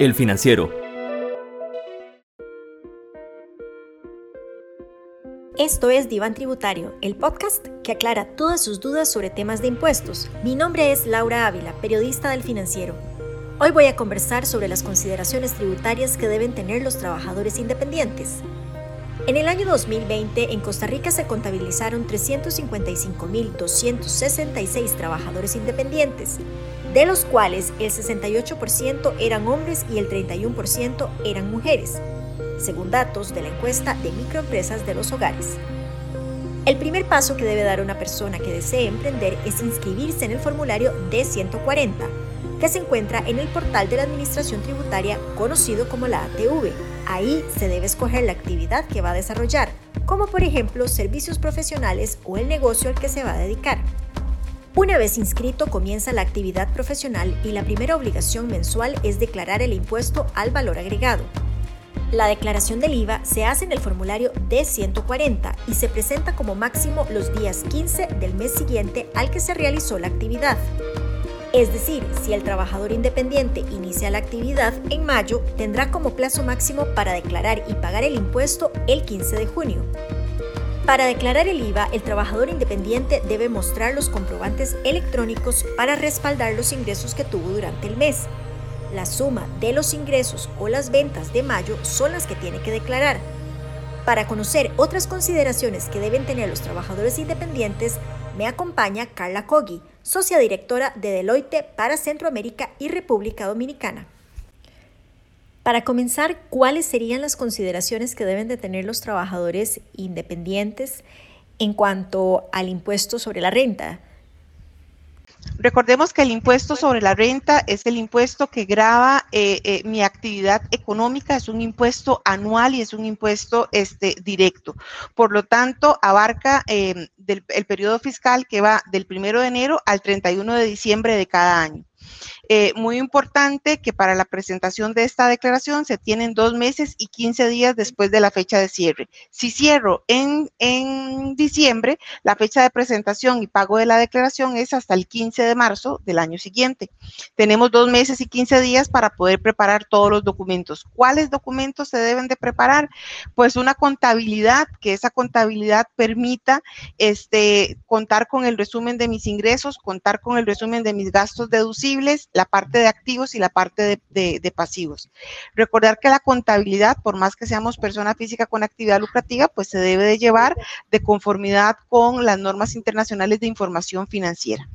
El Financiero. Esto es Diván Tributario, el podcast que aclara todas sus dudas sobre temas de impuestos. Mi nombre es Laura Ávila, periodista del Financiero. Hoy voy a conversar sobre las consideraciones tributarias que deben tener los trabajadores independientes. En el año 2020, en Costa Rica se contabilizaron 355.266 trabajadores independientes, de los cuales el 68% eran hombres y el 31% eran mujeres, según datos de la encuesta de microempresas de los hogares. El primer paso que debe dar una persona que desee emprender es inscribirse en el formulario D140, que se encuentra en el portal de la Administración Tributaria conocido como la ATV. Ahí se debe escoger la actividad que va a desarrollar, como por ejemplo servicios profesionales o el negocio al que se va a dedicar. Una vez inscrito comienza la actividad profesional y la primera obligación mensual es declarar el impuesto al valor agregado. La declaración del IVA se hace en el formulario D140 y se presenta como máximo los días 15 del mes siguiente al que se realizó la actividad. Es decir, si el trabajador independiente inicia la actividad en mayo, tendrá como plazo máximo para declarar y pagar el impuesto el 15 de junio. Para declarar el IVA, el trabajador independiente debe mostrar los comprobantes electrónicos para respaldar los ingresos que tuvo durante el mes. La suma de los ingresos o las ventas de mayo son las que tiene que declarar. Para conocer otras consideraciones que deben tener los trabajadores independientes, me acompaña Carla Kogi, socia directora de Deloitte para Centroamérica y República Dominicana. Para comenzar, ¿cuáles serían las consideraciones que deben de tener los trabajadores independientes en cuanto al impuesto sobre la renta? Recordemos que el impuesto sobre la renta es el impuesto que grava eh, eh, mi actividad económica, es un impuesto anual y es un impuesto este, directo. Por lo tanto, abarca eh, el periodo fiscal que va del primero de enero al 31 de diciembre de cada año. Eh, muy importante que para la presentación de esta declaración se tienen dos meses y 15 días después de la fecha de cierre. Si cierro en, en diciembre, la fecha de presentación y pago de la declaración es hasta el 15 de marzo del año siguiente. Tenemos dos meses y 15 días para poder preparar todos los documentos. ¿Cuáles documentos se deben de preparar? Pues una contabilidad, que esa contabilidad permita este, contar con el resumen de mis ingresos, contar con el resumen de mis gastos deducibles, la parte de activos y la parte de, pasivos. Recordar que la contabilidad, por más que seamos persona física con actividad lucrativa, pues se debe de llevar de conformidad con las normas internacionales de información financiera.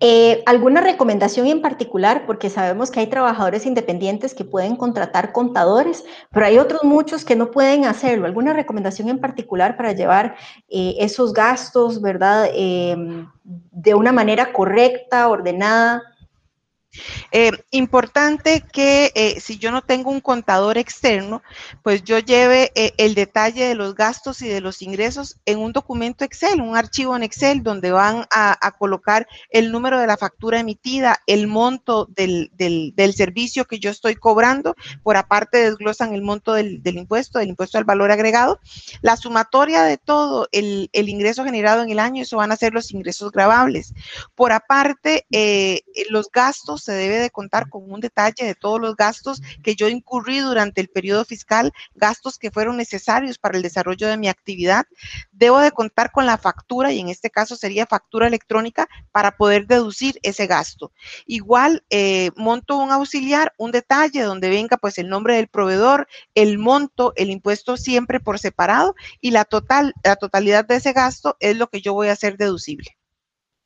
Eh, ¿Alguna recomendación en particular? Porque sabemos que hay trabajadores independientes que pueden contratar contadores, pero hay otros muchos que no pueden hacerlo. ¿Alguna recomendación en particular para llevar eh, esos gastos, verdad, em, de una manera correcta, ordenada? Eh, importante que eh, si yo no tengo un contador externo, pues yo lleve eh, el detalle de los gastos y de los ingresos en un documento Excel, un archivo en Excel donde van a, colocar el número de la factura emitida, el monto del, servicio que yo estoy cobrando, por aparte desglosan el monto del, impuesto, del impuesto al valor agregado, la sumatoria de todo el, el, ingreso generado en el año, eso van a ser los ingresos grabables. Por aparte, los gastos se debe de contar con un detalle de todos los gastos que yo incurrí durante el periodo fiscal, gastos que fueron necesarios para el desarrollo de mi actividad. Debo de contar con la factura y en este caso sería factura electrónica para poder deducir ese gasto. Igual eh, monto un auxiliar, un detalle donde venga pues el nombre del proveedor, el monto, el impuesto siempre por separado y la total, la totalidad de ese gasto es lo que yo voy a hacer deducible.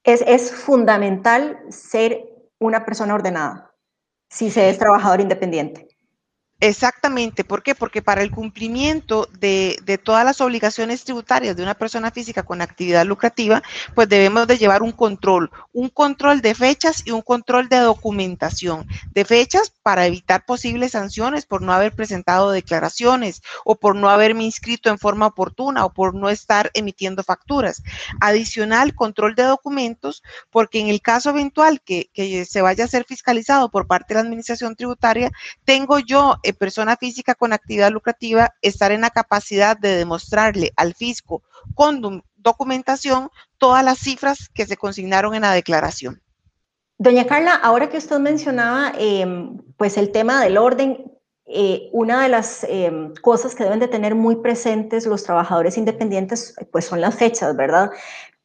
Es, es fundamental ser una persona ordenada, si se es trabajador independiente. Exactamente, ¿por qué? Porque para el cumplimiento de, todas las obligaciones tributarias de una persona física con actividad lucrativa, pues debemos de llevar un control, un control de fechas y un control de documentación. De fechas para evitar posibles sanciones por no haber presentado declaraciones o por no haberme inscrito en forma oportuna o por no estar emitiendo facturas. Adicional, control de documentos, porque en el caso eventual que, se vaya a ser fiscalizado por parte de la Administración Tributaria, tengo yo eh, persona física con actividad lucrativa estar en la capacidad de demostrarle al fisco con documentación todas las cifras que se consignaron en la declaración. Doña Carla, ahora que usted mencionaba em, pues el tema del orden, eh, una de las em, cosas que deben de tener muy presentes los trabajadores independientes pues son las fechas, ¿verdad?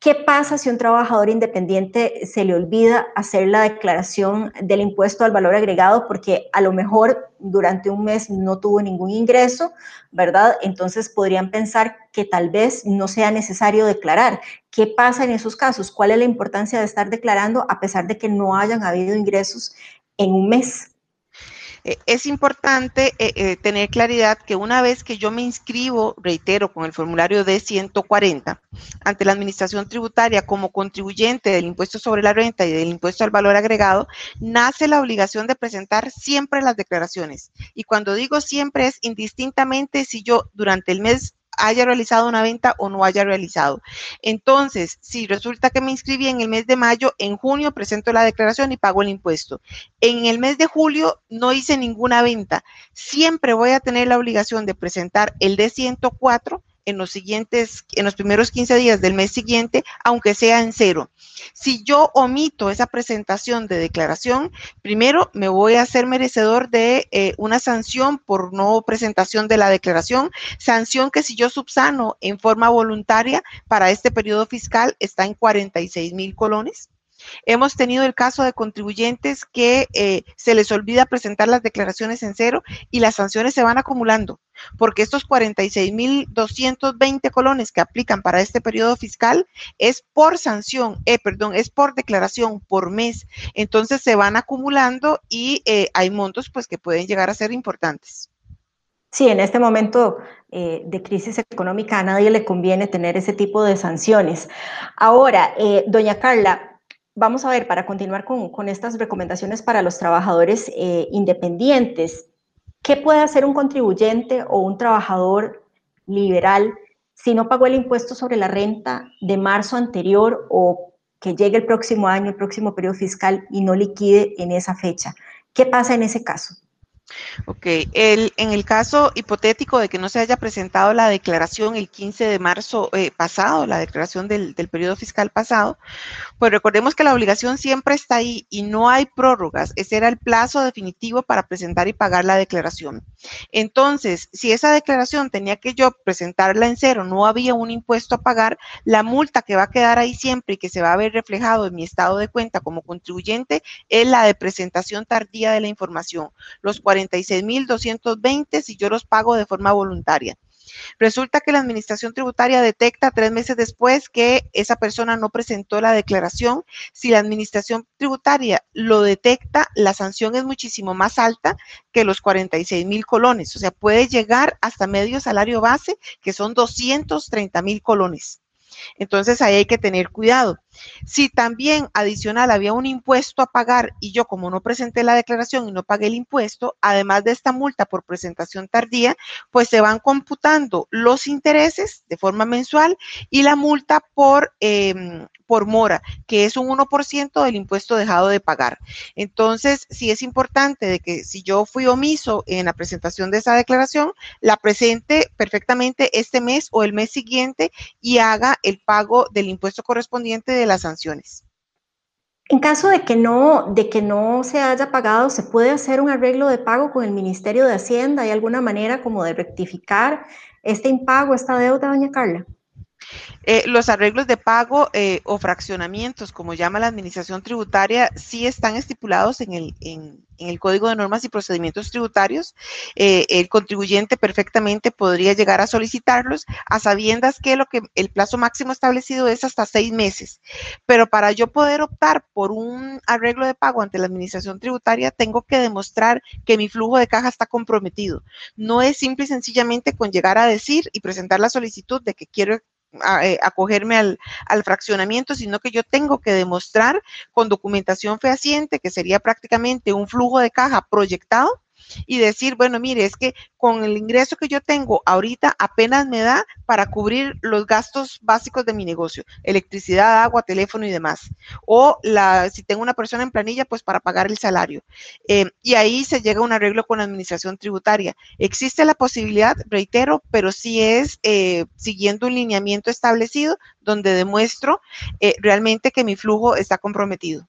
¿Qué pasa si un trabajador independiente se le olvida hacer la declaración del impuesto al valor agregado porque a lo mejor durante un mes no tuvo ningún ingreso, ¿verdad? Entonces podrían pensar que tal vez no sea necesario declarar. ¿Qué pasa en esos casos? ¿Cuál es la importancia de estar declarando a pesar de que no hayan habido ingresos en un mes? Eh, es importante eh, eh, tener claridad que una vez que yo me inscribo, reitero, con el formulario D140 ante la Administración Tributaria como contribuyente del impuesto sobre la renta y del impuesto al valor agregado, nace la obligación de presentar siempre las declaraciones. Y cuando digo siempre es indistintamente si yo durante el mes haya realizado una venta o no haya realizado. Entonces, si resulta que me inscribí en el mes de mayo, en junio presento la declaración y pago el impuesto. En el mes de julio no hice ninguna venta. Siempre voy a tener la obligación de presentar el D104 en los siguientes, en los primeros 15 días del mes siguiente, aunque sea en cero. Si yo omito esa presentación de declaración, primero me voy a hacer merecedor de eh, una sanción por no presentación de la declaración, sanción que si yo subsano en forma voluntaria para este periodo fiscal está en 46 mil colones. Hemos tenido el caso de contribuyentes que eh, se les olvida presentar las declaraciones en cero y las sanciones se van acumulando, porque estos 46.220 colones que aplican para este periodo fiscal es por sanción, eh, perdón, es por declaración por mes. Entonces se van acumulando y eh, hay montos pues que pueden llegar a ser importantes. Sí, en este momento de crisis económica a nadie le conviene tener ese tipo de sanciones. Ahora, doña Carla, vamos a ver, para continuar con, estas recomendaciones para los trabajadores eh, independientes, ¿qué puede hacer un contribuyente o un trabajador liberal si no pagó el impuesto sobre la renta de marzo anterior o que llegue el próximo año, el próximo periodo fiscal y no liquide en esa fecha? ¿Qué pasa en ese caso? Ok, el, en el caso hipotético de que no se haya presentado la declaración el 15 de marzo eh, pasado, la declaración del, del, periodo fiscal pasado, pues recordemos que la obligación siempre está ahí y no hay prórrogas. Ese era el plazo definitivo para presentar y pagar la declaración. Entonces, si esa declaración tenía que yo presentarla en cero, no había un impuesto a pagar, la multa que va a quedar ahí siempre y que se va a ver reflejado en mi estado de cuenta como contribuyente es la de presentación tardía de la información. Los 46.220 si yo los pago de forma voluntaria. Resulta que la administración tributaria detecta tres meses después que esa persona no presentó la declaración. Si la administración tributaria lo detecta, la sanción es muchísimo más alta que los 46 mil colones. O sea, puede llegar hasta medio salario base, que son 230 mil colones. Entonces ahí hay que tener cuidado. Si también adicional había un impuesto a pagar y yo como no presenté la declaración y no pagué el impuesto, además de esta multa por presentación tardía, pues se van computando los intereses de forma mensual y la multa por, em, por mora, que es un 1% del impuesto dejado de pagar. Entonces, sí es importante de que si yo fui omiso en la presentación de esa declaración, la presente perfectamente este mes o el mes siguiente y haga el pago del impuesto correspondiente de las sanciones. En caso de que no, de que no se haya pagado, ¿se puede hacer un arreglo de pago con el Ministerio de Hacienda? ¿Hay alguna manera como de rectificar este impago, esta deuda, doña Carla? Eh, los arreglos de pago eh, o fraccionamientos, como llama la administración tributaria, sí están estipulados en el, Código de Normas y Procedimientos Tributarios. Eh, el contribuyente perfectamente podría llegar a solicitarlos a sabiendas que lo que el plazo máximo establecido es hasta seis meses. Pero para yo poder optar por un arreglo de pago ante la administración tributaria, tengo que demostrar que mi flujo de caja está comprometido. No es simple y sencillamente con llegar a decir y presentar la solicitud de que quiero acogerme al, al, fraccionamiento, sino que yo tengo que demostrar con documentación fehaciente, que sería prácticamente un flujo de caja proyectado, y decir, bueno, mire, es que con el ingreso que yo tengo ahorita apenas me da para cubrir los gastos básicos de mi negocio, electricidad, agua, teléfono y demás. O la, si tengo una persona en planilla, pues para pagar el salario. Eh, y ahí se llega a un arreglo con la administración tributaria. Existe la posibilidad, reitero, pero sí es eh, siguiendo un lineamiento establecido donde demuestro eh, realmente que mi flujo está comprometido.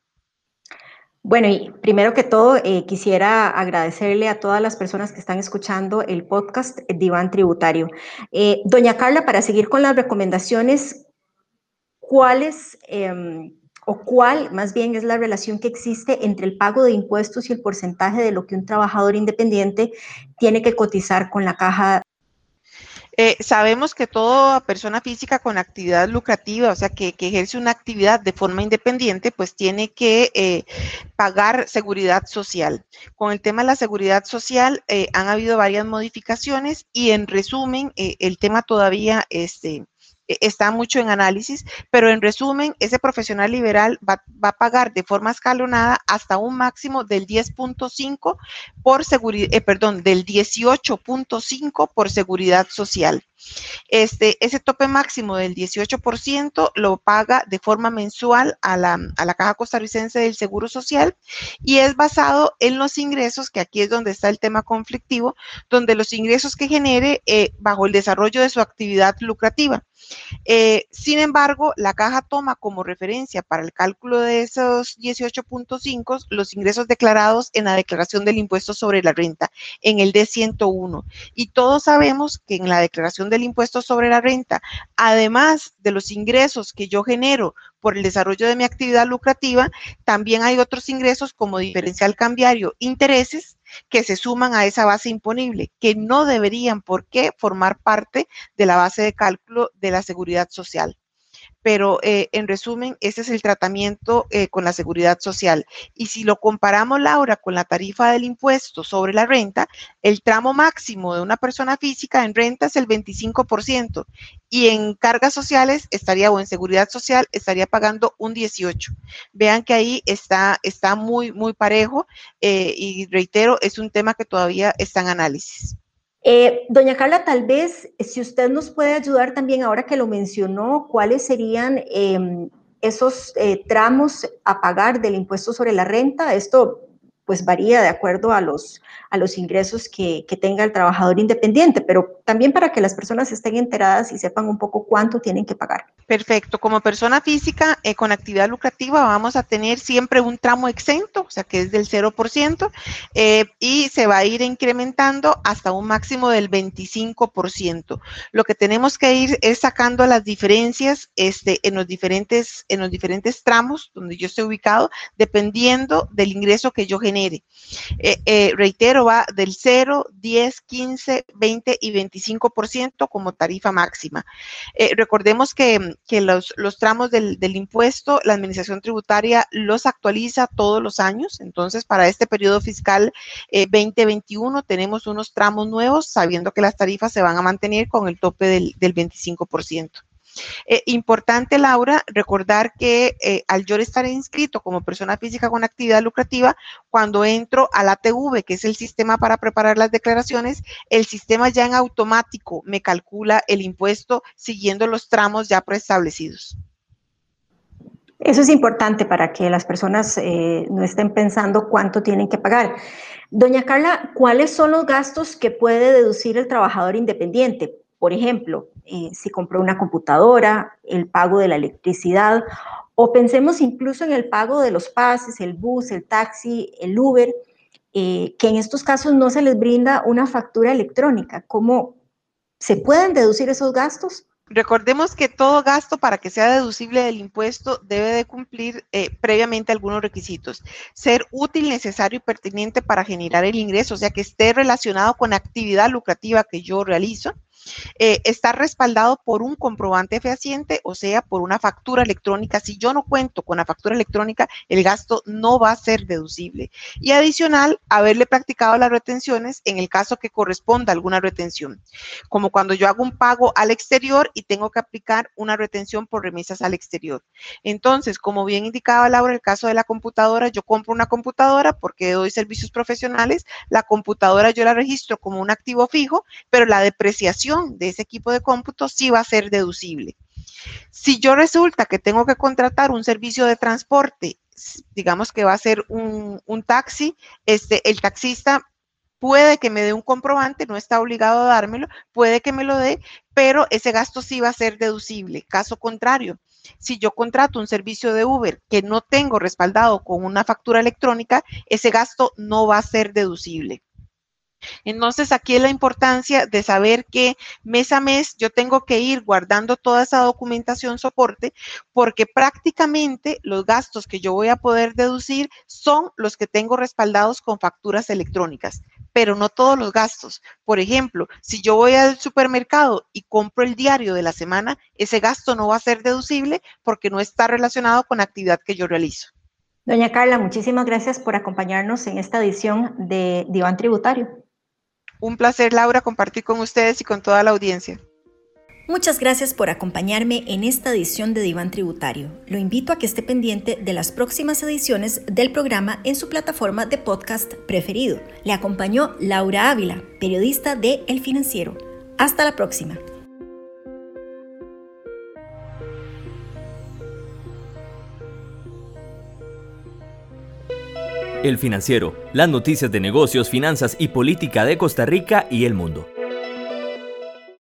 Bueno, y primero que todo, eh, quisiera agradecerle a todas las personas que están escuchando el podcast Diván Tributario. Eh, doña Carla, para seguir con las recomendaciones, ¿cuáles em, o cuál más bien es la relación que existe entre el pago de impuestos y el porcentaje de lo que un trabajador independiente tiene que cotizar con la caja eh, sabemos que toda persona física con actividad lucrativa, o sea, que, ejerce una actividad de forma independiente, pues tiene que eh, pagar seguridad social. Con el tema de la seguridad social eh, han habido varias modificaciones y en resumen, el tema todavía este, está mucho en análisis, pero en resumen, ese profesional liberal va, a pagar de forma escalonada hasta un máximo del 10.5 por seguridad, eh, perdón, del 18.5 por seguridad social. Este, ese tope máximo del 18% lo paga de forma mensual a la, Caja Costarricense del Seguro Social y es basado en los ingresos, que aquí es donde está el tema conflictivo, donde los ingresos que genere eh, bajo el desarrollo de su actividad lucrativa. Eh, sin embargo, la caja toma como referencia para el cálculo de esos 18.5 los ingresos declarados en la declaración del impuesto sobre la renta, en el D101. Y todos sabemos que en la declaración del impuesto sobre la renta, además de los ingresos que yo genero por el desarrollo de mi actividad lucrativa, también hay otros ingresos como diferencial cambiario, intereses que se suman a esa base imponible, que no deberían por qué formar parte de la base de cálculo de la seguridad social pero eh, en resumen, ese es el tratamiento eh, con la seguridad social. Y si lo comparamos, Laura, con la tarifa del impuesto sobre la renta, el tramo máximo de una persona física en renta es el 25% y en cargas sociales estaría, o en seguridad social, estaría pagando un 18%. Vean que ahí está, está muy, muy parejo eh, y reitero, es un tema que todavía está en análisis. Eh, doña Carla, tal vez si usted nos puede ayudar también, ahora que lo mencionó, cuáles serían em, esos eh, tramos a pagar del impuesto sobre la renta. Esto pues varía de acuerdo a los, a los ingresos que, que, tenga el trabajador independiente, pero también para que las personas estén enteradas y sepan un poco cuánto tienen que pagar. Perfecto. Como persona física eh, con actividad lucrativa vamos a tener siempre un tramo exento, o sea que es del 0%, eh, y se va a ir incrementando hasta un máximo del 25%. Lo que tenemos que ir es sacando las diferencias este, en, los diferentes, en los diferentes tramos donde yo estoy ubicado, dependiendo del ingreso que yo genere. Eh, reitero, va del 0, 10, 15, 20 y 25% como tarifa máxima. recordemos que que los, tramos del, impuesto, la administración tributaria los actualiza todos los años. Entonces, para este periodo fiscal 2021 eh, tenemos unos tramos nuevos, sabiendo que las tarifas se van a mantener con el tope del, del 25%. Eh, importante, Laura, recordar que eh, al yo estar inscrito como persona física con actividad lucrativa, cuando entro a la TV, que es el sistema para preparar las declaraciones, el sistema ya en automático me calcula el impuesto siguiendo los tramos ya preestablecidos. Eso es importante para que las personas eh, no estén pensando cuánto tienen que pagar. Doña Carla, ¿cuáles son los gastos que puede deducir el trabajador independiente? Por ejemplo, eh, si compró una computadora, el pago de la electricidad, o pensemos incluso en el pago de los pases, el bus, el taxi, el Uber, eh, que en estos casos no se les brinda una factura electrónica. ¿Cómo se pueden deducir esos gastos? Recordemos que todo gasto para que sea deducible del impuesto debe de cumplir eh, previamente algunos requisitos. Ser útil, necesario y pertinente para generar el ingreso, o sea, que esté relacionado con actividad lucrativa que yo realizo eh, está respaldado por un comprobante fehaciente, o sea, por una factura electrónica. Si yo no cuento con la factura electrónica, el gasto no va a ser deducible. Y adicional, haberle practicado las retenciones en el caso que corresponda alguna retención, como cuando yo hago un pago al exterior y tengo que aplicar una retención por remesas al exterior. Entonces, como bien indicaba Laura, el caso de la computadora, yo compro una computadora porque doy servicios profesionales, la computadora yo la registro como un activo fijo, pero la depreciación de ese equipo de cómputo sí va a ser deducible. Si yo resulta que tengo que contratar un servicio de transporte, digamos que va a ser un, taxi, este, el taxista puede que me dé un comprobante, no está obligado a dármelo, puede que me lo dé, pero ese gasto sí va a ser deducible. Caso contrario, si yo contrato un servicio de Uber que no tengo respaldado con una factura electrónica, ese gasto no va a ser deducible. Entonces, aquí es la importancia de saber que mes a mes yo tengo que ir guardando toda esa documentación soporte porque prácticamente los gastos que yo voy a poder deducir son los que tengo respaldados con facturas electrónicas pero no todos los gastos. Por ejemplo, si yo voy al supermercado y compro el diario de la semana, ese gasto no va a ser deducible porque no está relacionado con la actividad que yo realizo. Doña Carla, muchísimas gracias por acompañarnos en esta edición de Diván Tributario. Un placer, Laura, compartir con ustedes y con toda la audiencia. Muchas gracias por acompañarme en esta edición de Diván Tributario. Lo invito a que esté pendiente de las próximas ediciones del programa en su plataforma de podcast preferido. Le acompañó Laura Ávila, periodista de El Financiero. Hasta la próxima. El Financiero, las noticias de negocios, finanzas y política de Costa Rica y el mundo.